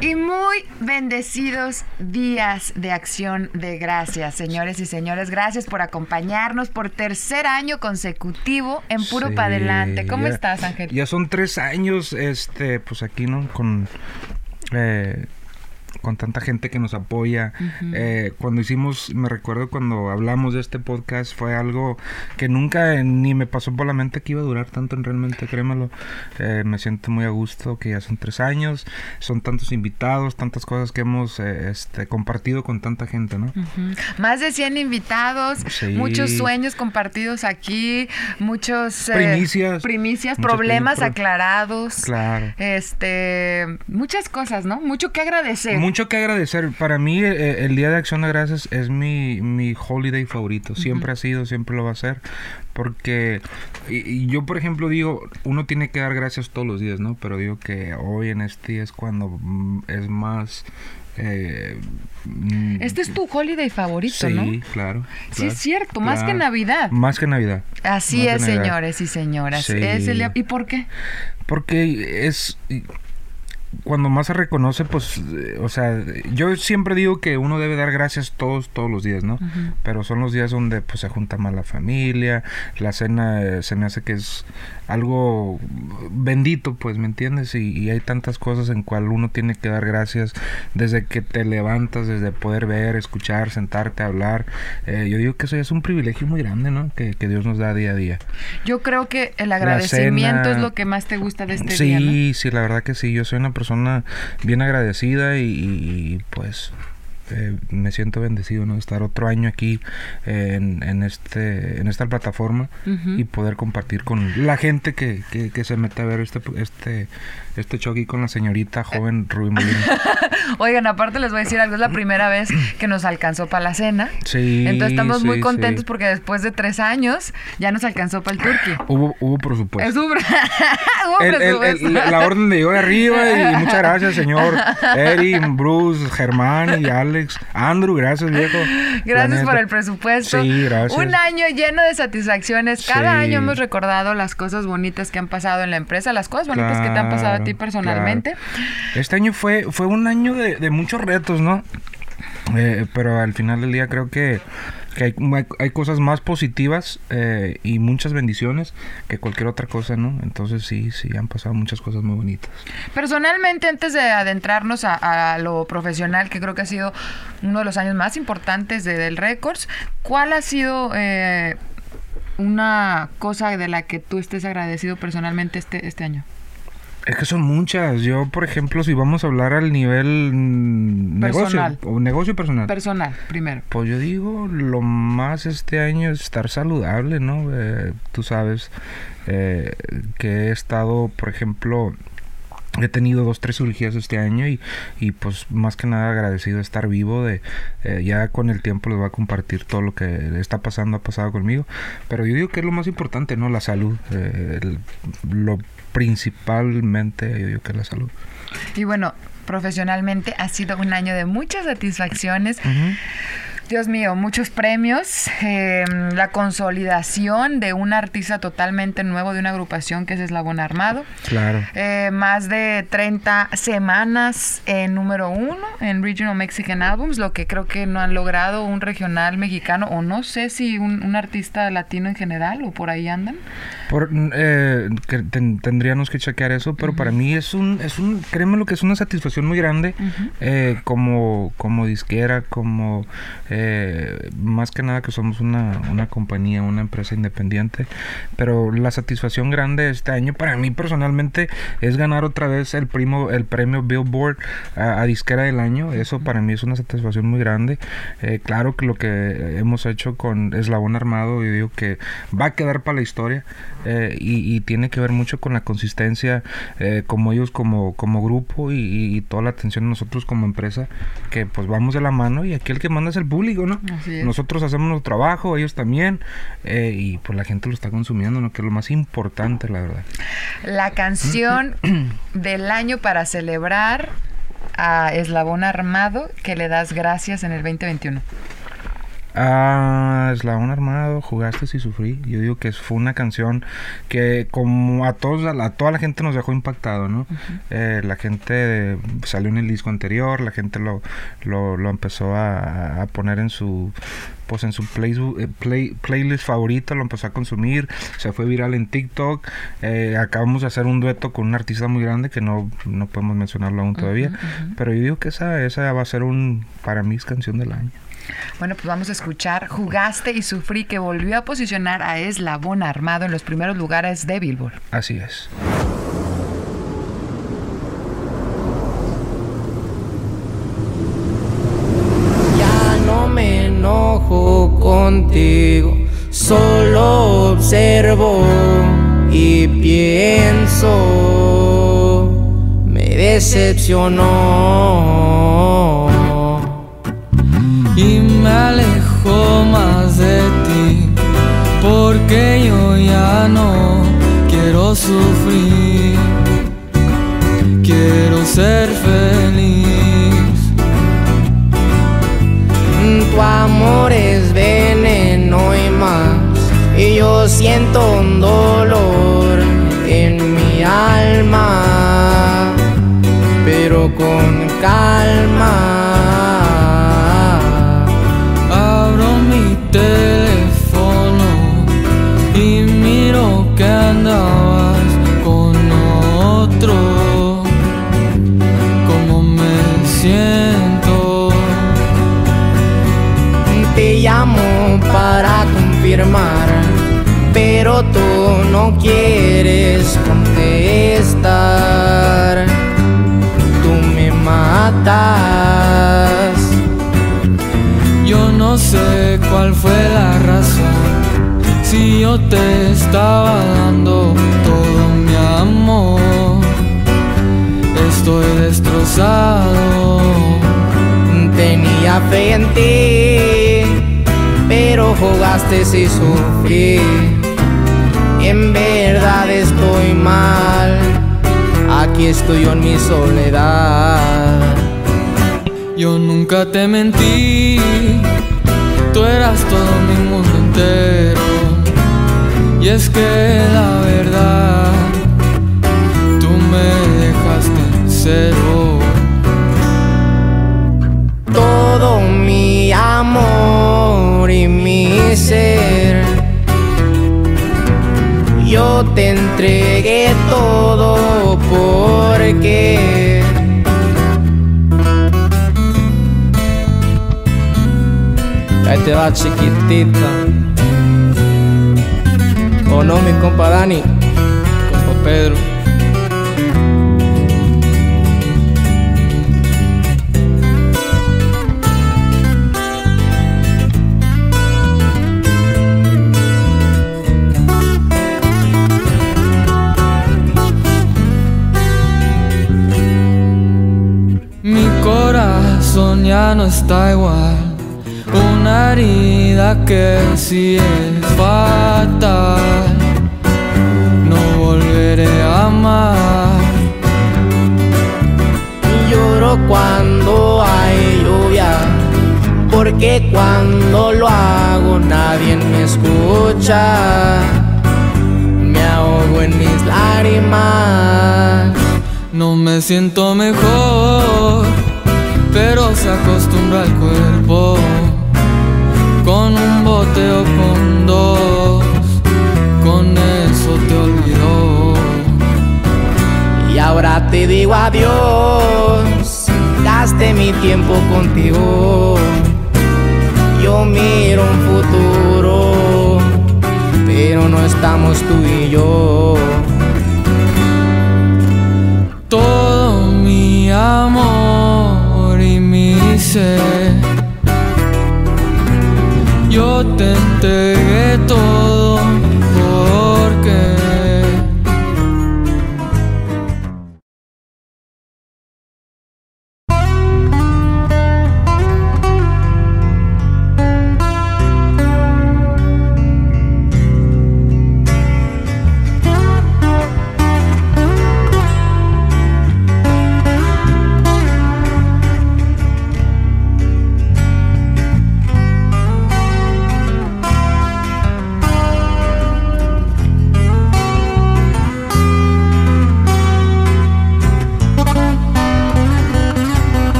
Y muy bendecidos días de acción de gracias, señores y señores. Gracias por acompañarnos por tercer año consecutivo en Puro Sí, Pa' Adelante. ¿Cómo ya- estás, Ángel? Ya son tres años, este, pues aquí, ¿no? Con, eh, con tanta gente que nos apoya. Eh, cuando hicimos, me recuerdo cuando hablamos de este podcast, fue algo que nunca ni me pasó por la mente que iba a durar tanto, en realmente, créemelo. Eh, me siento muy a gusto que ya son tres años, son tantos invitados, tantas cosas que hemos eh, este, compartido con tanta gente, ¿no? Ujú. Más de 100 invitados, Sí. muchos sueños compartidos aquí, muchos... eh, Primicias. primicias, problemas pro- aclarados. Claro. Este, muchas cosas, ¿no? Mucho que agradecer. Mucho que agradecer. Para mí, eh, el Día de Acción de Gracias es mi, mi holiday favorito. Siempre ha sido, siempre lo va a ser. Porque y, y yo, por ejemplo, digo, uno tiene que dar gracias todos los días, ¿no? Pero digo que hoy en este día es cuando mm, es más... eh, Este es tu holiday favorito, sí, ¿no? claro. Sí, claro, es cierto, más que claro. Navidad. Más que Navidad. Así Más es, Navidad. señores y señoras. Sí. Es el ¿Y por qué? Porque es cuando más se reconoce, pues, eh, o sea, yo siempre digo que uno debe dar gracias todos, todos los días, ¿no? Pero son los días donde pues se junta más la familia, la cena eh, se me hace que es algo bendito, pues, ¿me entiendes? Y, y hay tantas cosas en cual uno tiene que dar gracias desde que te levantas, desde poder ver, escuchar, sentarte, hablar. Eh, yo digo que eso ya es un privilegio muy grande, ¿no? Que, que Dios nos da día a día. Yo creo que el agradecimiento cena. es lo que más te gusta de este sí, día, ¿no? sí, la verdad que sí. Yo soy una persona bien agradecida y- y, pues eh, me siento bendecido, ¿no? De estar otro año aquí eh, en, en este en esta plataforma y poder compartir con la gente que, que, que se mete a ver este este este show aquí con la señorita joven Rubí Molina. Oigan, aparte les voy a decir algo, es la primera vez que nos alcanzó para la cena. Sí. Entonces estamos muy contentos sí. porque después de tres años ya nos alcanzó para el turkey. Hubo, hubo presupuesto. Hubo El- el- la orden de yo de arriba y muchas gracias, señor Eric, Bruce, Germán y Alex. Andrew, gracias, viejo. Gracias por el presupuesto. Sí, gracias. Un año lleno de satisfacciones. Cada Sí. año hemos recordado las cosas bonitas que han pasado en la empresa, las cosas bonitas que te han pasado a ti personalmente. claro. Este año fue, fue un año de, de muchos retos, ¿no? Eh, pero al final del día creo que, que hay, hay- cosas más positivas eh, y muchas bendiciones que cualquier otra cosa, ¿no? Entonces sí, sí, han pasado muchas cosas muy bonitas. Personalmente, antes de adentrarnos a, a lo profesional, que creo que ha sido uno de los años más importantes de Del Records, ¿cuál ha sido eh, una cosa de la que tú estés agradecido personalmente este, este año? Es que son muchas. Yo, por ejemplo, si vamos a hablar al nivel mm, Personal. negocio o negocio personal. Personal, primero. Pues yo digo, lo más este año es estar saludable, ¿no? Eh, tú sabes eh, que he estado, por ejemplo, he tenido dos, tres cirugías este año y, y pues más que nada agradecido de estar vivo, de eh, ya con el tiempo les voy a compartir todo lo que está pasando, ha pasado conmigo, pero yo digo que es lo más importante, ¿no? La salud, eh, el- lo principalmente yo digo que la salud. Y bueno, profesionalmente ha sido un año de muchas satisfacciones. Dios mío, muchos premios, eh, la consolidación de un artista totalmente nuevo de una agrupación que es Eslabón Armado. Claro. Eh, más de 30 semanas en número uno en Regional Mexican Albums, lo que creo que no han logrado un regional mexicano, o no sé si un, un artista latino en general, o por ahí andan. Por, eh, que ten- tendríamos que chequear eso, pero para mí es un, es un, créeme lo que es una satisfacción muy grande eh, como, como disquera, como eh, más que nada que somos una, una compañía, una empresa independiente, pero la satisfacción grande este año para mí personalmente es ganar otra vez el primo, el premio Billboard a, a disquera del año, eso para mí es una satisfacción muy grande. Eh, claro que lo que hemos hecho con Eslabón Armado, yo digo que va a quedar para la historia eh, y, y tiene que ver mucho con la consistencia eh, como ellos como, como grupo y, y- y toda la atención de nosotros como empresa, que pues vamos de la mano y aquí el que manda es el público. Nosotros hacemos nuestro trabajo, ellos también, eh, y pues la gente lo está consumiendo, ¿no? Que es lo más importante, la verdad. La canción del año para celebrar a Eslabón Armado que le das gracias en el 2021. Ah, Eslabón Armado, jugaste y sufrí. Yo digo que fue una canción que como a todos, a, la- a toda la gente nos dejó impactado, ¿no? Eh, la gente salió en el disco anterior, la gente lo, lo, lo empezó a, a poner en su pues en su play, eh, play- playlist favorita, lo empezó a consumir, se fue viral en TikTok. Eh, acabamos de hacer un dueto con un artista muy grande que no, no podemos mencionarlo aún todavía, pero yo digo que esa, esa va a ser un, para mí es canción del año. Bueno, pues vamos a escuchar Jugaste y Sufrí que volvió a posicionar a Eslabón Armado en los primeros lugares de Billboard. Así es. Ya no me enojo contigo, solo observo y pienso, me decepcionó alejo más de ti, porque yo ya no quiero sufrir, quiero ser feliz. Tu amor es veneno y más. Y yo siento un dolor en mi alma, pero con calma. Llamo para confirmar, pero tú no quieres contestar. Tú me matas. Yo no sé cuál fue la razón. Si yo te estaba dando todo mi amor, estoy destrozado. Fe en ti, pero jugaste y sufrí. En verdad estoy mal, aquí estoy yo en mi soledad. Yo nunca te mentí, tú eras todo mi mundo entero. Y es que la verdad, tú me dejaste en cero. Todo mi amor y mi ser, yo te entregué todo porque Ahí te va chiquitita. O no, mi compa Dani, compa Pedro. Ya no está igual. Una herida que sí es fatal. No volveré a amar. Y lloro cuando hay lluvia. Porque cuando lo hago nadie me escucha. Me ahogo en mis lágrimas. No me siento mejor, pero se acostumbra al cuerpo. Con un bote o con dos, con eso te olvidó. Y ahora te digo adiós, gaste mi tiempo contigo. Yo miro un futuro, pero no estamos tú y yo. Yo te entregué todo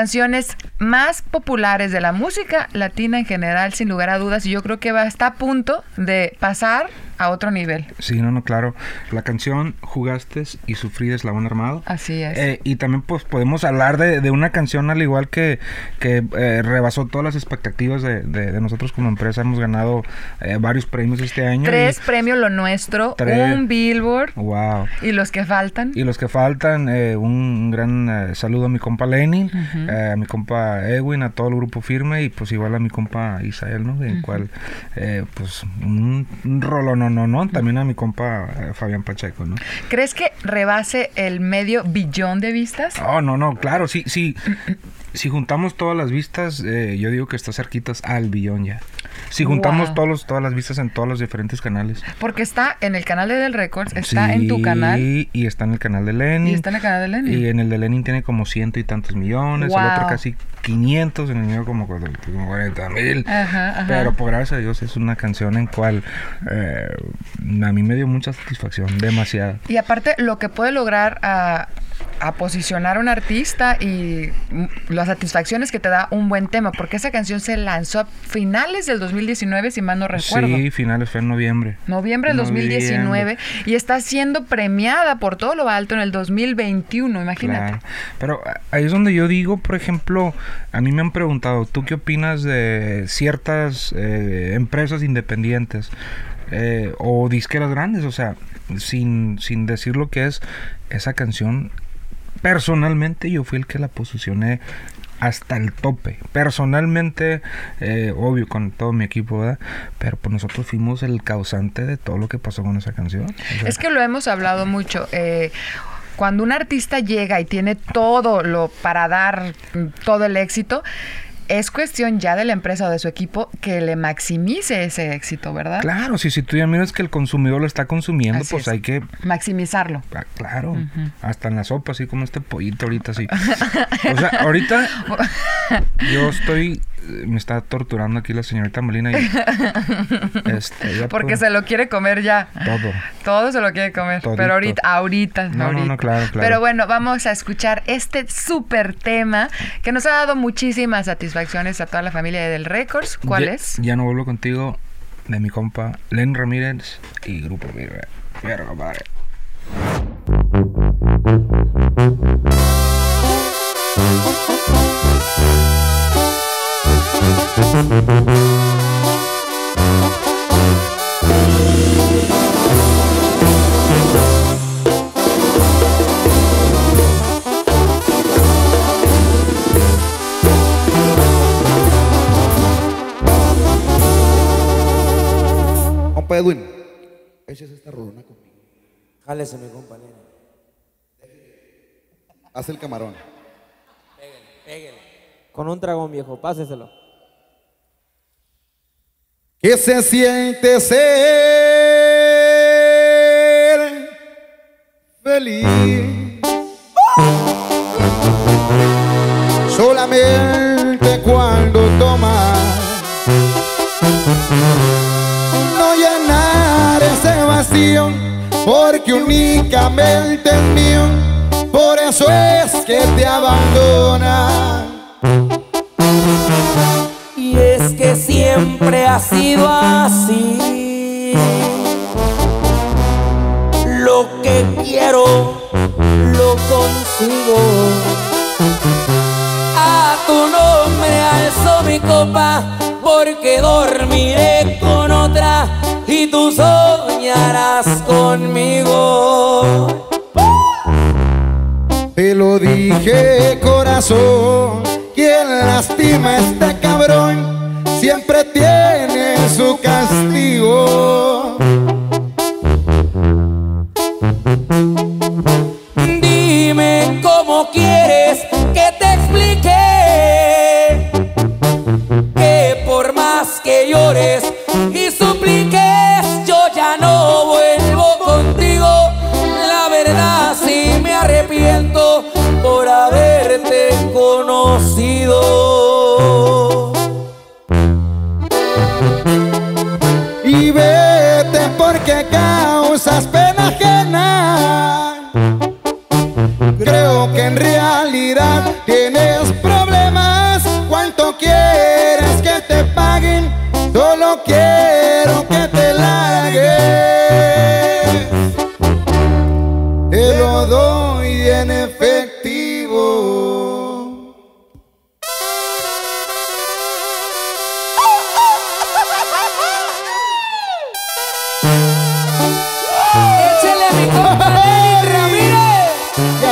canciones más populares de la música latina en general, sin lugar a dudas, y yo creo que va, está a punto de pasar a otro nivel. Sí, no, no, claro. La canción Jugaste y Sufrí de Eslabón Armado. Así es. Eh, y también pues podemos hablar de, de una canción al igual que, que eh, rebasó todas las expectativas de, de- de nosotros como empresa. Hemos ganado eh, varios premios este año. Tres premios Lo Nuestro, Tres. un Billboard wow. y los que faltan. Y los que faltan, eh, un gran eh, saludo a mi compa Lenin, eh, a mi compa Edwin, a todo el grupo firme y pues igual a mi compa Isael, ¿no? En cual, eh, pues un, un rolo, no, no, no, también a mi compa eh, Fabián Pacheco, ¿no? ¿Crees que rebase el medio billón de vistas? Oh, no, no, claro, sí, sí. Si juntamos todas las vistas, eh, yo digo que está cerquitas al billón ya. Si juntamos Wow. todos los- todas las vistas en todos los diferentes canales. Porque está en el canal de Del Records, está en tu canal Y está en el canal de Lenin. y está en el canal de Lenny. Y en el de Lenin tiene como ciento y tantos millones, el otro Wow. casi 500, en el mío como 40 mil. Ajá, ajá. Pero por gracias a Dios es una canción en cual eh, a mí me dio mucha satisfacción, demasiada. Y aparte, lo que puede lograr a, a posicionar a un artista y las satisfacciones que te da un buen tema, porque esa canción se lanzó a finales del 2019, si mal no recuerdo. Sí, finales fue en noviembre. Noviembre del 2019 Noviembre. y está siendo premiada por todo lo alto en el 2021, imagínate. Claro. Pero ahí es donde yo digo, por ejemplo, a mí me han preguntado, ¿tú qué opinas de ciertas eh, empresas independientes eh, o disqueras grandes? O sea, sin, sin decir lo que es esa canción, personalmente yo fui el que la posicioné hasta el tope. Personalmente, eh, obvio, con todo mi equipo, ¿verdad? Pero pues nosotros fuimos el causante de todo lo que pasó con esa canción. Es que lo hemos hablado mucho. eh, cuando un artista llega y tiene todo lo para dar todo el éxito, es cuestión ya de la empresa o de su equipo que le maximice ese éxito, ¿verdad? Claro, si, si tú ya miras que el consumidor lo está consumiendo, Así pues es. hay que Maximizarlo. Ah, Claro, hasta en la sopa, así como este pollito ahorita, así. O sea, ahorita yo estoy, me está torturando aquí la señorita Molina y este, Porque se lo quiere comer ya. todo. Todo se lo quiere comer. Todito. Pero ahorita, ahorita, No, ahorita. no, claro, claro. Pero bueno, vamos a escuchar este súper tema que nos ha dado muchísimas satisfacciones a toda la familia de Del Records. ¿Cuál Ya- es? Ya no vuelvo contigo de mi compa Len Ramírez y Grupo Virga. Verga. Compa Edwin, échese esta rolona conmigo. Jálese, mi compañero. Haz el camarón. Con un dragón viejo, páseselo. ¿Qué se siente ser feliz? Solamente cuando tomas no llenar ese vacío porque únicamente es mío por eso es que te abandona siempre ha sido así. Lo que quiero, lo consigo. A tu nombre alzo mi copa, porque dormiré con otra y tú soñarás conmigo. Te lo dije corazón, quien lastima a este cabrón siempre tiene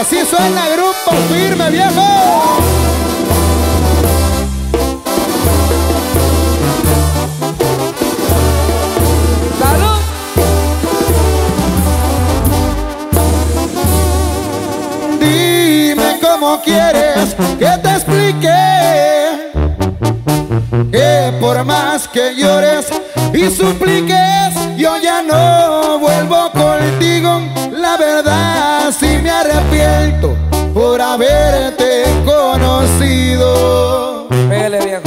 así suena grupo firme, viejo. ¡Salud! Dime cómo quieres que te explique que por más que llores y supliques, yo ya no vuelvo contigo. Si me arrepiento por haberte conocido. Pégale, viejo.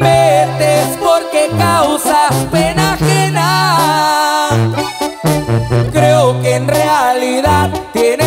Vete es porque causas pena ajena. Creo que en realidad tienes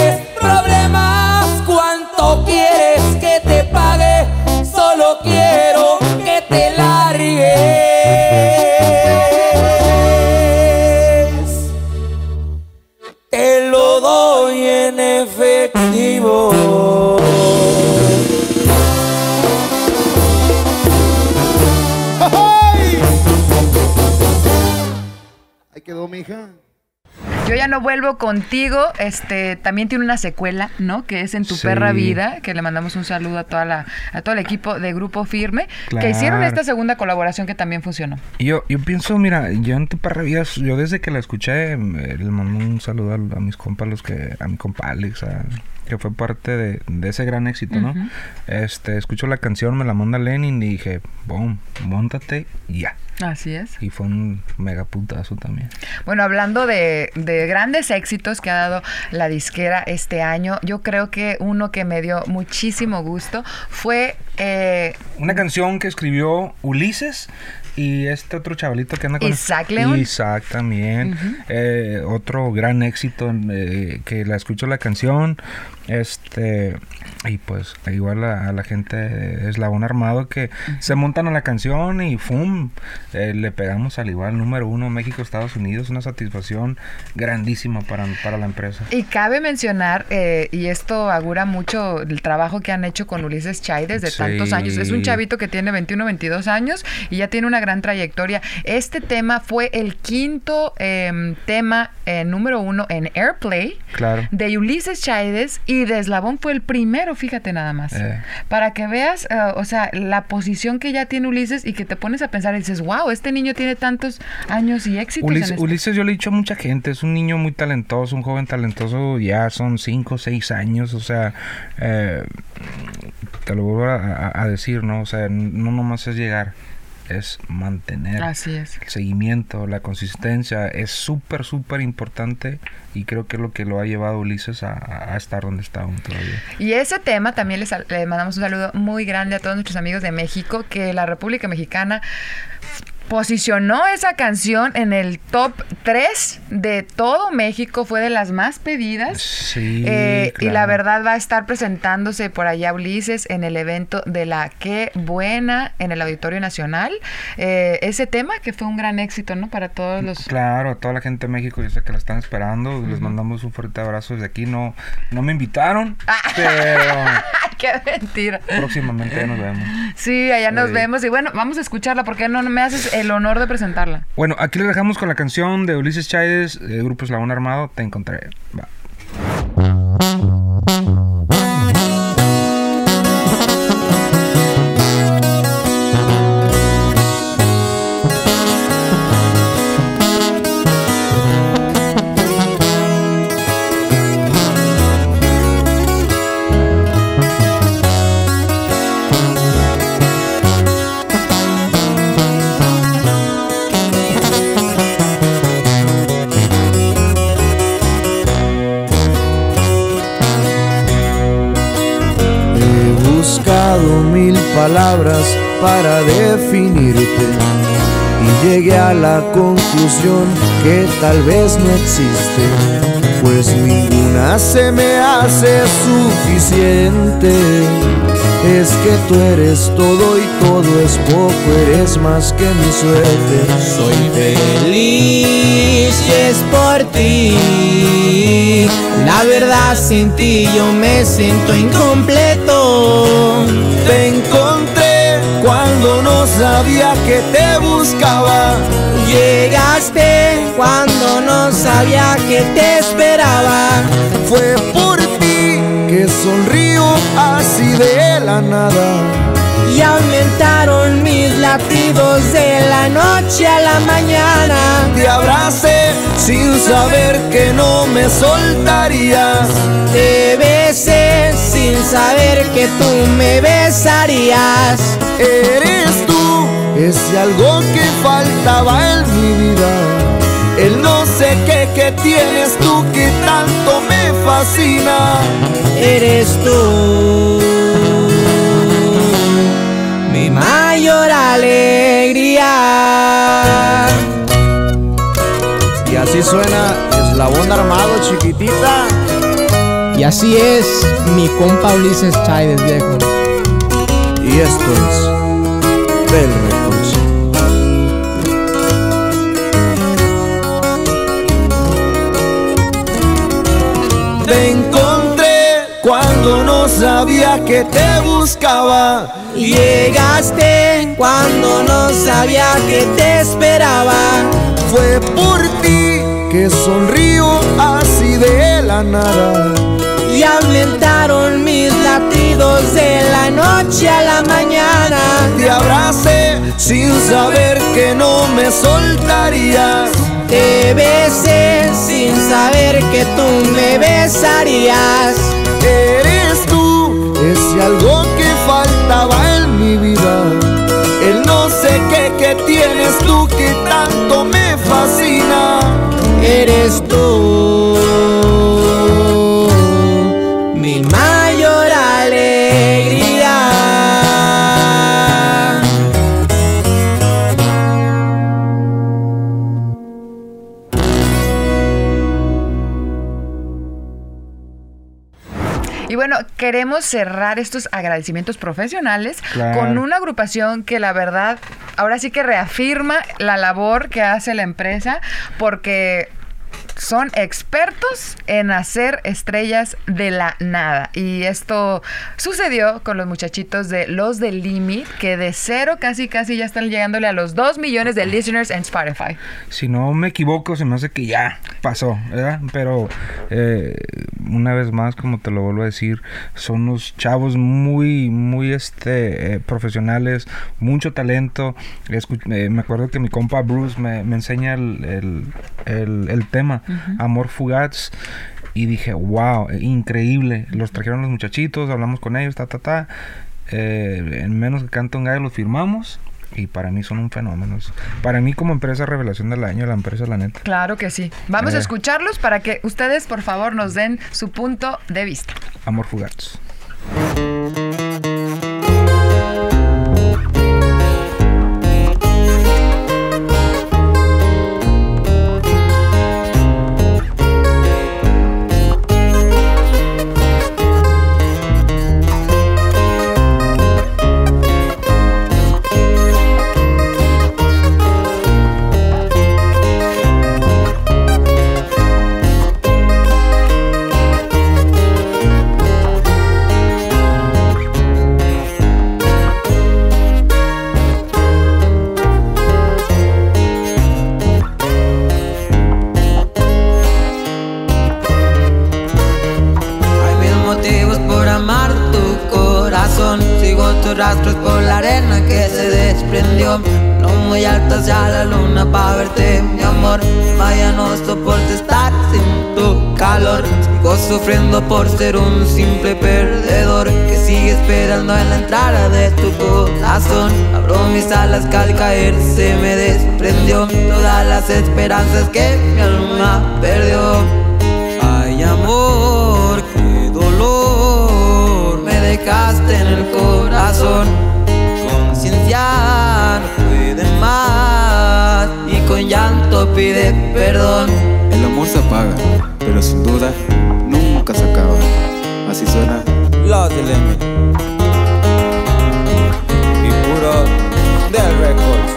vuelvo contigo. Este también tiene una secuela, ¿no? Que es en tu Sí. perra vida. Que le mandamos un saludo a toda la, a todo el equipo de Grupo Firme. Que hicieron Claro. esta segunda colaboración que también funcionó. Yo, yo pienso, mira, yo en tu perra vida, yo desde que la escuché, eh, le mando un saludo a, a mis compas, los que, a mi compa Alex, a- que fue parte de, de ese gran éxito, ¿no? Este, escucho la canción, me la manda Lenin y dije, boom, montate y ya. Así es. Y fue un mega putazo también. Bueno, hablando de, de grandes éxitos que ha dado la disquera este año, yo creo que uno que me dio muchísimo gusto fue eh, Una canción que escribió Ulises y este otro chavalito que anda con... Isaac León. Isaac también. Eh, otro gran éxito eh, que la escucho la canción. Este... Y pues igual a, a la gente de Eslabón Armado que se montan a la canción y ¡fum! Eh, le pegamos al igual número uno México-Estados Unidos. Una satisfacción grandísima para, para la empresa. Y cabe mencionar, eh, y esto augura mucho el trabajo que han hecho con Ulises Chay desde Sí. tantos años. Es un chavito que tiene 21, 22 años y ya tiene una gran trayectoria. Este tema fue el quinto em, tema eh, número uno en Airplay Claro. de Ulises Chaides y de Eslabón fue el primero, fíjate nada más. Eh. Para que veas, eh, o sea, la posición que ya tiene Ulises y que te pones a pensar y dices, wow, este niño tiene tantos años y éxitos. Ulises, esto". Ulises, yo le he dicho a mucha gente, es un niño muy talentoso, un joven talentoso, ya son 5 o 6 años, o sea, eh, te lo vuelvo a, a- a decir, ¿no? O sea, no nomás es llegar, es mantener. Así es. El seguimiento, la consistencia es súper, súper importante y creo que es lo que lo ha llevado Ulises a, estar donde está aún todavía. Y ese tema también les, le mandamos un saludo muy grande a todos nuestros amigos de México, que la República Mexicana posicionó esa canción en el top 3 de todo México, fue de las más pedidas. Sí, Eh, Y la verdad va a estar presentándose por allá Ulises en el evento de la Qué Buena en el Auditorio Nacional. Eh, ese tema que fue un gran éxito, ¿no? Para todos los... Claro, a toda la gente de México, yo sé que la están esperando. Les mandamos un fuerte abrazo desde aquí. No, no me invitaron, pero ¡Qué mentira! próximamente ya nos vemos. Sí, allá nos Sí. vemos. Y bueno, vamos a escucharla porque no me haces el honor de presentarla. Bueno, aquí les dejamos con la canción de Ulises Chávez, de Grupo Eslabón Armado. Te encontré. Va. Que tal vez no existe, pues ninguna se me hace suficiente. Es que tú eres todo y todo es poco, eres más que mi suerte. Soy feliz y es por ti. La verdad sin ti yo me siento incompleto. Cuando no sabía que te buscaba. Llegaste cuando no sabía que te esperaba. Fue por ti que sonrío así de la nada. Y aumentaron latidos de la noche a la mañana. Te abracé sin saber que no me soltarías. Te besé sin saber que tú me besarías. Eres tú ese algo que faltaba en mi vida. El no sé qué que tienes tú que tanto me fascina. Eres tú mi mayor alegría. Y así suena Eslabón Armado, chiquitita. Y así es mi compa Ulises Chávez, viejo. Y esto es Bell cuando no sabía que te buscaba. Llegaste cuando no sabía que te esperaba. Fue por ti que sonrío así de la nada. Y aumentaron mis latidos de la noche a la mañana. Te abracé sin saber que no me soltarías. Te besé sin saber que tú me besarías. Eres algo que faltaba en mi vida. El no sé qué que tienes tú que tanto me fascina. Eres tú queremos cerrar estos agradecimientos profesionales Claro. con una agrupación que la verdad ahora sí que reafirma la labor que hace la empresa porque son expertos en hacer estrellas de la nada. Y esto sucedió con los muchachitos de Los del Limit, que de cero casi casi ya están llegándole a los 2 millones de listeners en Spotify. Si no me equivoco, se me hace que ya pasó, ¿verdad? Pero eh, una vez más, como te lo vuelvo a decir, son unos chavos muy, muy este, eh, profesionales, mucho talento. Eh, me acuerdo que mi compa Bruce me, me enseña el- el tema, Amor Fugaz. Y dije, wow, increíble. Los trajeron los muchachitos, hablamos con ellos, ta, ta, ta. Eh, en menos que canta un gallo los firmamos. Y para mí son un fenómeno. Para mí como empresa revelación del año, la empresa la neta. Claro que sí. Vamos a Eh. escucharlos para que ustedes, por favor, nos den su punto de vista. Amor Fugaz. Rastros por la arena que se desprendió. No muy alto hacia la luna para verte, mi amor. Vaya, no soporto estar sin tu calor. Sigo sufriendo por ser un simple perdedor que sigue esperando en la entrada de tu corazón. Abro mis alas que al caer se me desprendió todas las esperanzas que mi alma perdió. Ay amor, qué dolor Me dejaste en el corazón Conciencia no puede más. Y con llanto pide perdón. El amor se apaga, pero sin duda nunca se acaba. Así suena Los del Y puro del Records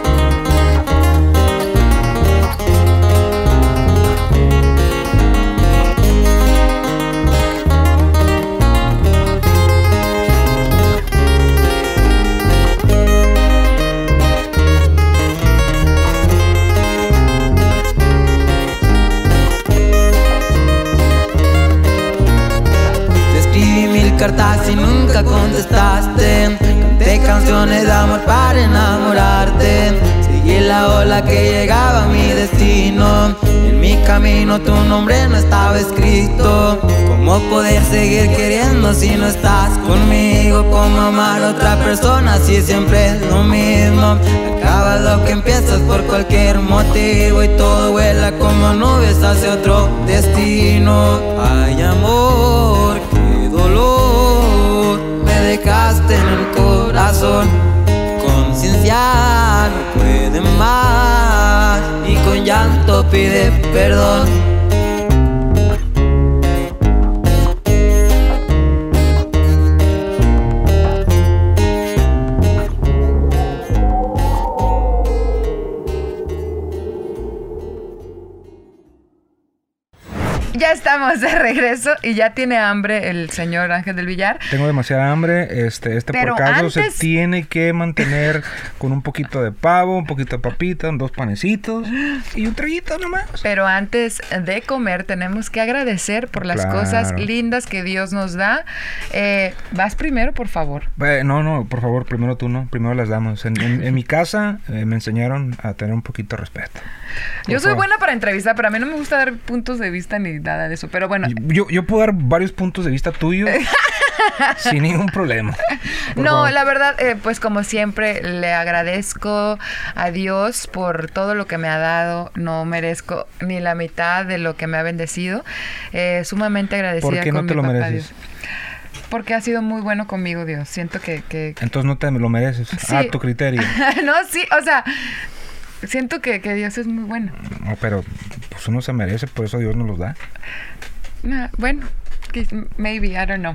llanto pide perdón. Estamos de regreso y ya tiene hambre el señor Ángel del Villar. Tengo demasiada hambre. Este, este Pero por caso antes- se tiene que mantener con un poquito de pavo, un poquito de papita, dos panecitos y un traguito nomás. Pero antes de comer tenemos que agradecer por las Claro. cosas lindas que Dios nos da. Eh, Vas primero, por favor. Eh, no, no, por favor, primero tú no, primero las damos. En, en- en mi casa eh, me enseñaron a tener un poquito de respeto. Por Yo soy favor. buena para entrevistar, pero a mí no me gusta dar puntos de vista ni nada de eso. Pero bueno, Yo, yo puedo dar varios puntos de vista tuyos sin ningún problema. Por no, favor. la verdad, eh, pues como siempre, le agradezco a Dios por todo lo que me ha dado. No merezco ni la mitad de lo que me ha bendecido. Eh, sumamente agradecida ¿Por qué no te lo mereces? Dios. Porque ha sido muy bueno conmigo, Dios. Siento que... que- Entonces no te lo mereces. Sí. A tu criterio. no, sí, o sea, siento que, que Dios es muy bueno. No, pero pues uno se merece, por eso Dios nos los da. Ah, bueno, maybe, I don't know.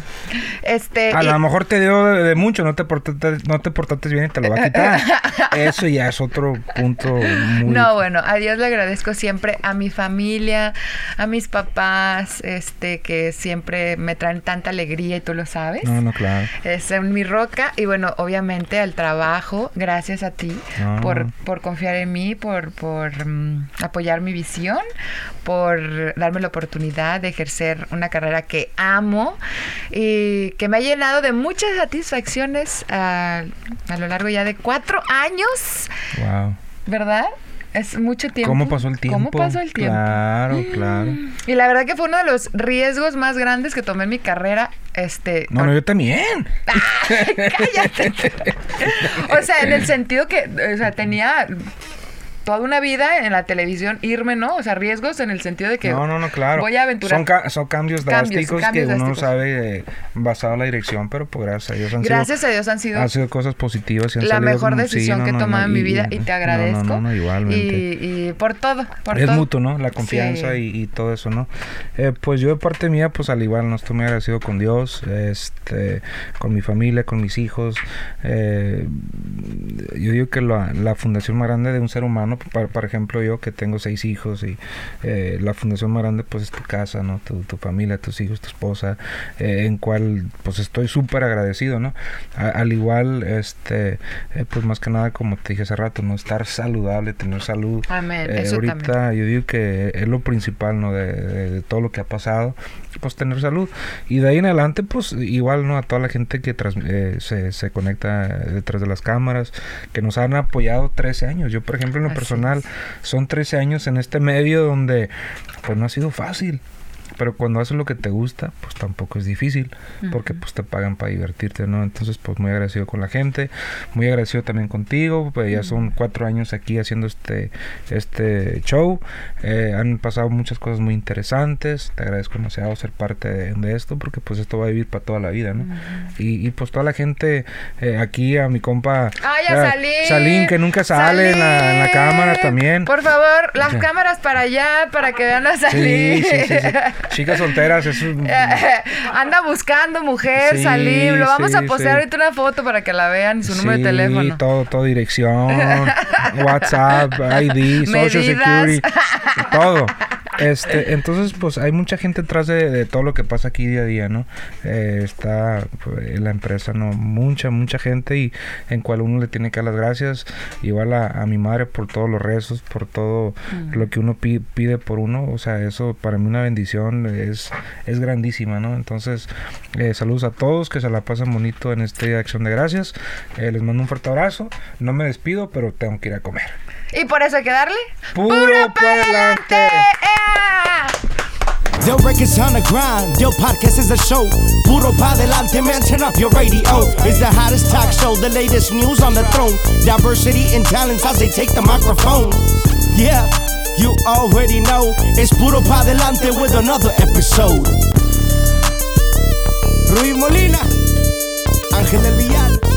Este, A y- lo mejor te dio de, de mucho, no te, portaste, no te portaste bien y te lo va a quitar. Eso ya es otro punto muy... No, bueno, a Dios le agradezco siempre a mi familia, a mis papás, este, que siempre me traen tanta alegría y tú lo sabes. No, no, claro. Es en mi roca y bueno, obviamente al trabajo, gracias a ti Ah. por, por confiar en mí, por, por mm, apoyar mi visión, por darme la oportunidad de ejercer una carrera que amo y que me ha llenado de muchas satisfacciones a, a lo largo ya de cuatro años, Wow. ¿verdad? Es mucho tiempo. ¿Cómo pasó el tiempo? ¿Cómo pasó el tiempo? Claro, claro. Y la verdad que fue uno de los riesgos más grandes que tomé en mi carrera. Este, No, no, yo también. cállate. o sea, en el sentido que, o sea, tenía toda una vida en la televisión, irme, ¿no? O sea, riesgos en el sentido de que No, no, no, claro. voy a aventurar. Son, ca- son cambios Cambios, drásticos cambios que uno no drásticos. sabe eh, basado en la dirección, pero pues gracias a Dios han Gracias sido, a Dios han sido han sido cosas positivas. y han la mejor como- decisión sí, que he tomado en mi vida y te no, agradezco. No, no, no, igualmente. Y, y por todo, por es todo. mutuo, ¿no? La confianza Sí. y, y todo eso, ¿no? Eh, pues yo de parte mía, pues al igual, no estoy muy agradecido con Dios, este, con mi familia, con mis hijos. Eh, yo digo que la, la fundación más grande de un ser humano, por, por ejemplo, yo que tengo seis hijos y eh, la fundación más grande, pues es tu casa, ¿no? Tu, tu familia, tus hijos, tu esposa, eh, en cual, pues estoy súper agradecido, ¿no? A- al igual, este, eh, pues más que nada, como te dije hace rato, ¿no? Estar saludable, tener salud. Amén, Eh, eso ahorita también. yo digo que es lo principal, ¿no? De, de- de todo lo que ha pasado, pues tener salud. Y de ahí en adelante, pues igual, ¿no? A toda la gente que trans- eh, se, se conecta detrás de las cámaras, que nos han apoyado 13 años. Yo, por ejemplo, en lo Así personal, son 13 años en este medio donde, pues no ha sido fácil. Pero cuando haces lo que te gusta, pues tampoco es difícil, porque pues te pagan para divertirte, ¿no? Entonces, pues muy agradecido con la gente, muy agradecido también contigo, pues ya son cuatro años aquí haciendo este, este show, Eh, han pasado muchas cosas muy interesantes, te agradezco demasiado ser parte de, de esto, porque pues esto va a vivir para toda la vida, ¿no? y, y, pues toda la gente, eh, aquí a mi compa... ¡Ay, a eh, Salín! Salín, que nunca sale en la, en la cámara también. Por favor, las Sí. cámaras para allá, para que vean a sí, sí, sí. Chicas solteras, es un... Anda buscando mujer, Sí, salir. Lo vamos a sí, postear sí. ahorita una foto para que la vean y su número de Sí, teléfono. todo, todo dirección, WhatsApp, ID, Social Medidas. Security, todo. Este, entonces, pues hay mucha gente atrás de, de todo lo que pasa aquí día a día, ¿no? Eh, está pues, la empresa, ¿no? Mucha, mucha gente y en cual uno le tiene que dar las gracias. Igual a, a mi madre por todos los rezos, por todo Mm. lo que uno pi- pide por uno. O sea, eso para mí una bendición es, es grandísima, ¿no? Entonces, eh, saludos a todos, que se la pasen bonito en este día de acción de gracias. Eh, les mando un fuerte abrazo. No me despido, pero tengo que ir a comer. Y por eso hay que darle. ¡Puro pa' adelante! Del records on the grind, your podcast is a show. Puro pa delante, man, turn up your radio. It's the hottest talk show, the latest news on the throne. Diversity and talents as they take the microphone. Yeah, you already know. It's Puro pa delante with another episode. Ruiz Molina, Ángel del Villar.